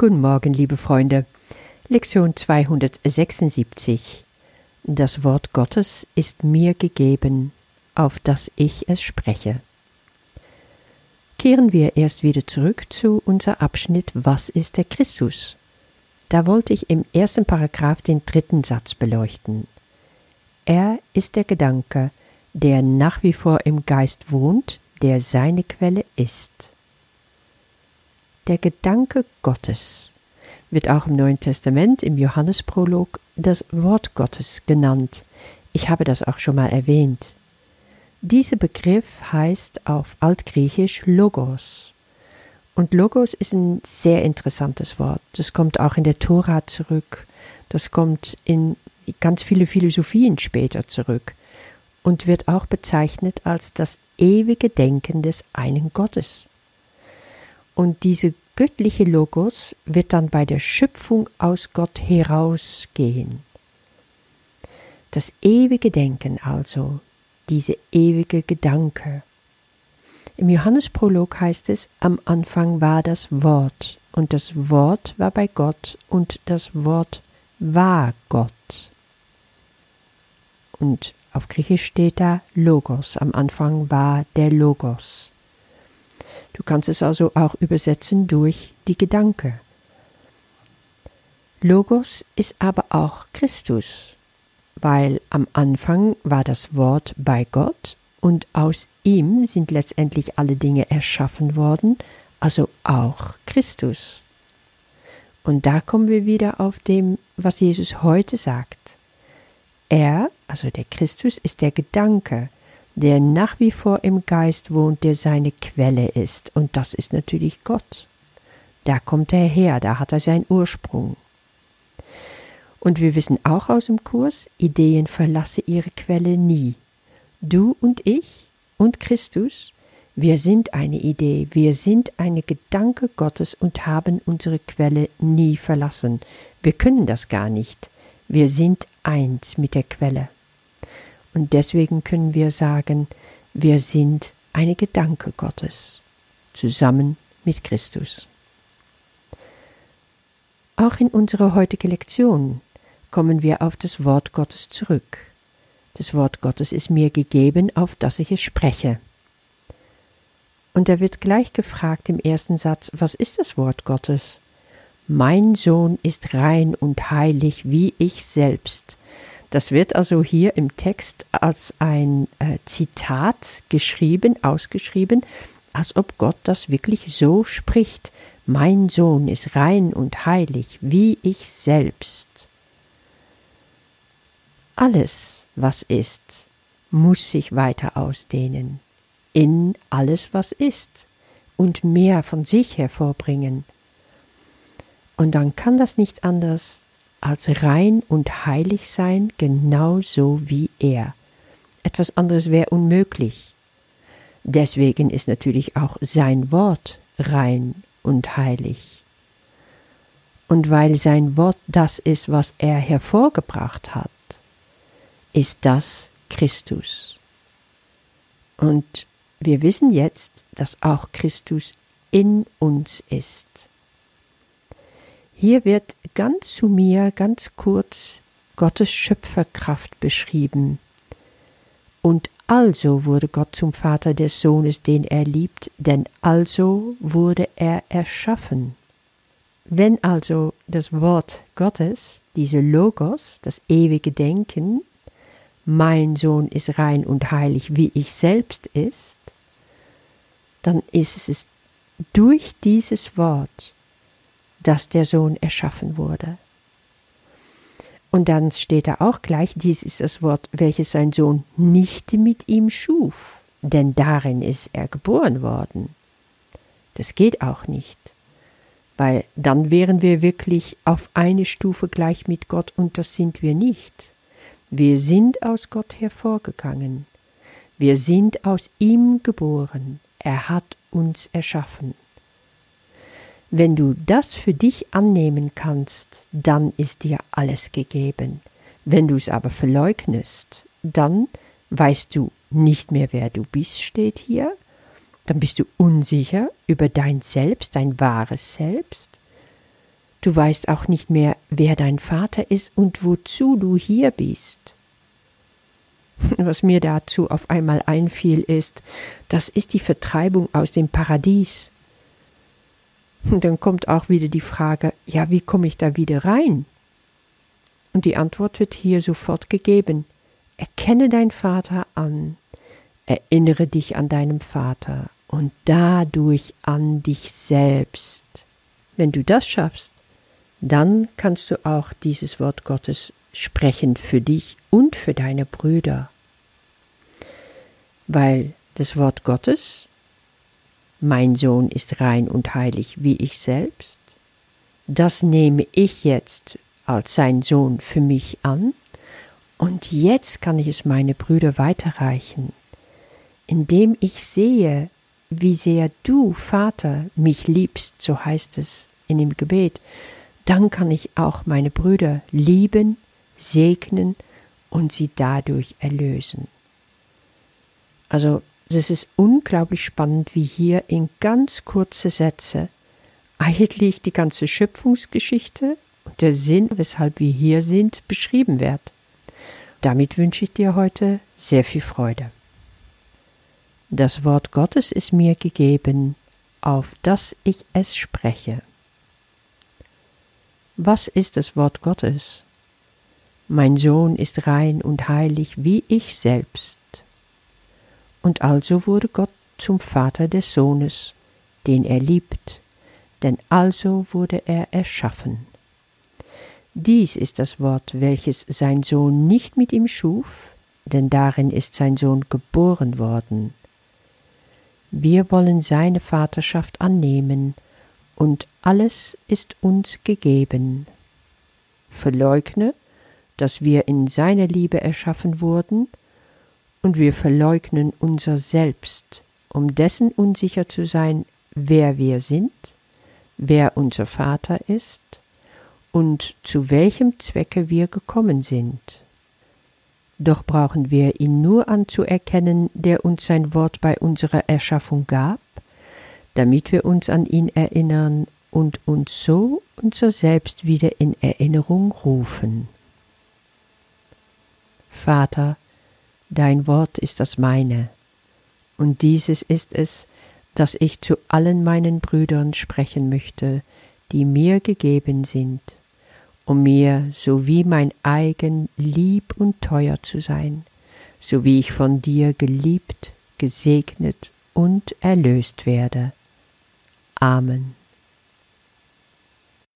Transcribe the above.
Guten Morgen, liebe Freunde. Lektion 276. Das Wort Gottes ist mir gegeben, auf das ich es spreche. Kehren wir erst wieder zurück zu unser Abschnitt Was ist der Christus? Da wollte ich im ersten Paragraph den dritten Satz beleuchten. Er ist der Gedanke, der nach wie vor im Geist wohnt, der seine Quelle ist. Der Gedanke Gottes wird auch im Neuen Testament im Johannesprolog das Wort Gottes genannt. Ich habe das auch schon mal erwähnt. Dieser Begriff heißt auf Altgriechisch Logos. Und Logos ist ein sehr interessantes Wort. Das kommt auch in der Tora zurück. Das kommt in ganz viele Philosophien später zurück und wird auch bezeichnet als das ewige Denken des einen Gottes. Und diese göttliche Logos wird dann bei der Schöpfung aus Gott herausgehen. Das ewige Denken also, diese ewige Gedanke. Im Johannesprolog heißt es, am Anfang war das Wort, und das Wort war bei Gott, und das Wort war Gott. Und auf Griechisch steht da Logos, am Anfang war der Logos. Du kannst es also auch übersetzen durch die Gedanke. Logos ist aber auch Christus, weil am Anfang war das Wort bei Gott und aus ihm sind letztendlich alle Dinge erschaffen worden, also auch Christus. Und da kommen wir wieder auf dem, was Jesus heute sagt. Er, also der Christus, ist der Gedanke, der nach wie vor im Geist wohnt, der seine Quelle ist, und das ist natürlich Gott. Da kommt er her, da hat er seinen Ursprung. Und wir wissen auch aus dem Kurs, Ideen verlasse ihre Quelle nie. Du und ich und Christus, wir sind eine Idee, wir sind eine Gedanke Gottes und haben unsere Quelle nie verlassen. Wir können das gar nicht. Wir sind eins mit der Quelle. Und deswegen können wir sagen, wir sind eine Gedanke Gottes, zusammen mit Christus. Auch in unserer heutigen Lektion kommen wir auf das Wort Gottes zurück. Das Wort Gottes ist mir gegeben, auf das ich es spreche. Und da wird gleich gefragt im ersten Satz, was ist das Wort Gottes? Mein Sohn ist rein und heilig wie ich selbst. Das wird also hier im Text als ein äh, Zitat geschrieben, ausgeschrieben, als ob Gott das wirklich so spricht. Mein Sohn ist rein und heilig, wie ich selbst. Alles, was ist, muss sich weiter ausdehnen, in alles, was ist, und mehr von sich hervorbringen. Und dann kann das nicht anders als rein und heilig sein, genauso wie er. Etwas anderes wäre unmöglich. Deswegen ist natürlich auch sein Wort rein und heilig. Und weil sein Wort das ist, was er hervorgebracht hat, ist das Christus. Und wir wissen jetzt, dass auch Christus in uns ist. Hier wird ganz zu mir, ganz kurz, Gottes Schöpferkraft beschrieben. Und also wurde Gott zum Vater des Sohnes, den er liebt, denn also wurde er erschaffen. Wenn also das Wort Gottes, diese Logos, das ewige Denken, mein Sohn ist rein und heilig, wie ich selbst ist, dann ist es durch dieses Wort, dass der Sohn erschaffen wurde. Und dann steht da auch gleich, dies ist das Wort, welches sein Sohn nicht mit ihm schuf, denn darin ist er geboren worden. Das geht auch nicht, weil dann wären wir wirklich auf eine Stufe gleich mit Gott und das sind wir nicht. Wir sind aus Gott hervorgegangen. Wir sind aus ihm geboren. Er hat uns erschaffen. Wenn du das für dich annehmen kannst, dann ist dir alles gegeben. Wenn du es aber verleugnest, dann weißt du nicht mehr, wer du bist, steht hier, dann bist du unsicher über dein Selbst, dein wahres Selbst, Du weißt auch nicht mehr, wer dein Vater ist und wozu du hier bist. Was mir dazu auf einmal einfiel, ist, das ist die Vertreibung aus dem Paradies. Und dann kommt auch wieder die Frage, ja, wie komme ich da wieder rein? Und die Antwort wird hier sofort gegeben. Erkenne dein Vater an, erinnere dich an deinem Vater und dadurch an dich selbst. Wenn du das schaffst, dann kannst du auch dieses Wort Gottes sprechen für dich und für deine Brüder. Weil das Wort Gottes, mein Sohn ist rein und heilig wie ich selbst, das nehme ich jetzt als sein Sohn für mich an, und jetzt kann ich es meine Brüder weiterreichen, indem ich sehe, wie sehr du, Vater, mich liebst, so heißt es in dem Gebet, dann kann ich auch meine Brüder lieben, segnen und sie dadurch erlösen. Also es ist unglaublich spannend, wie hier in ganz kurze Sätze eigentlich die ganze Schöpfungsgeschichte und der Sinn, weshalb wir hier sind, beschrieben wird. Damit wünsche ich dir heute sehr viel Freude. Das Wort Gottes ist mir gegeben, auf das ich es spreche. Was ist das Wort Gottes? Mein Sohn ist rein und heilig wie ich selbst. Und also wurde Gott zum Vater des Sohnes, den er liebt, denn also wurde er erschaffen. Dies ist das Wort, welches sein Sohn nicht mit ihm schuf, denn darin ist sein Sohn geboren worden. Wir wollen seine Vaterschaft annehmen und alles ist uns gegeben. Verleugne, dass wir in seiner Liebe erschaffen wurden, und wir verleugnen unser Selbst, um dessen unsicher zu sein, wer wir sind, wer unser Vater ist und zu welchem Zwecke wir gekommen sind. Doch brauchen wir ihn nur anzuerkennen, der uns sein Wort bei unserer Erschaffung gab, damit wir uns an ihn erinnern und uns so unser Selbst wieder in Erinnerung rufen. Vater, dein Wort ist das meine, und dieses ist es, das ich zu allen meinen Brüdern sprechen möchte, die mir gegeben sind, um mir so wie mein eigen lieb und teuer zu sein, so wie ich von dir geliebt, gesegnet und erlöst werde. Amen.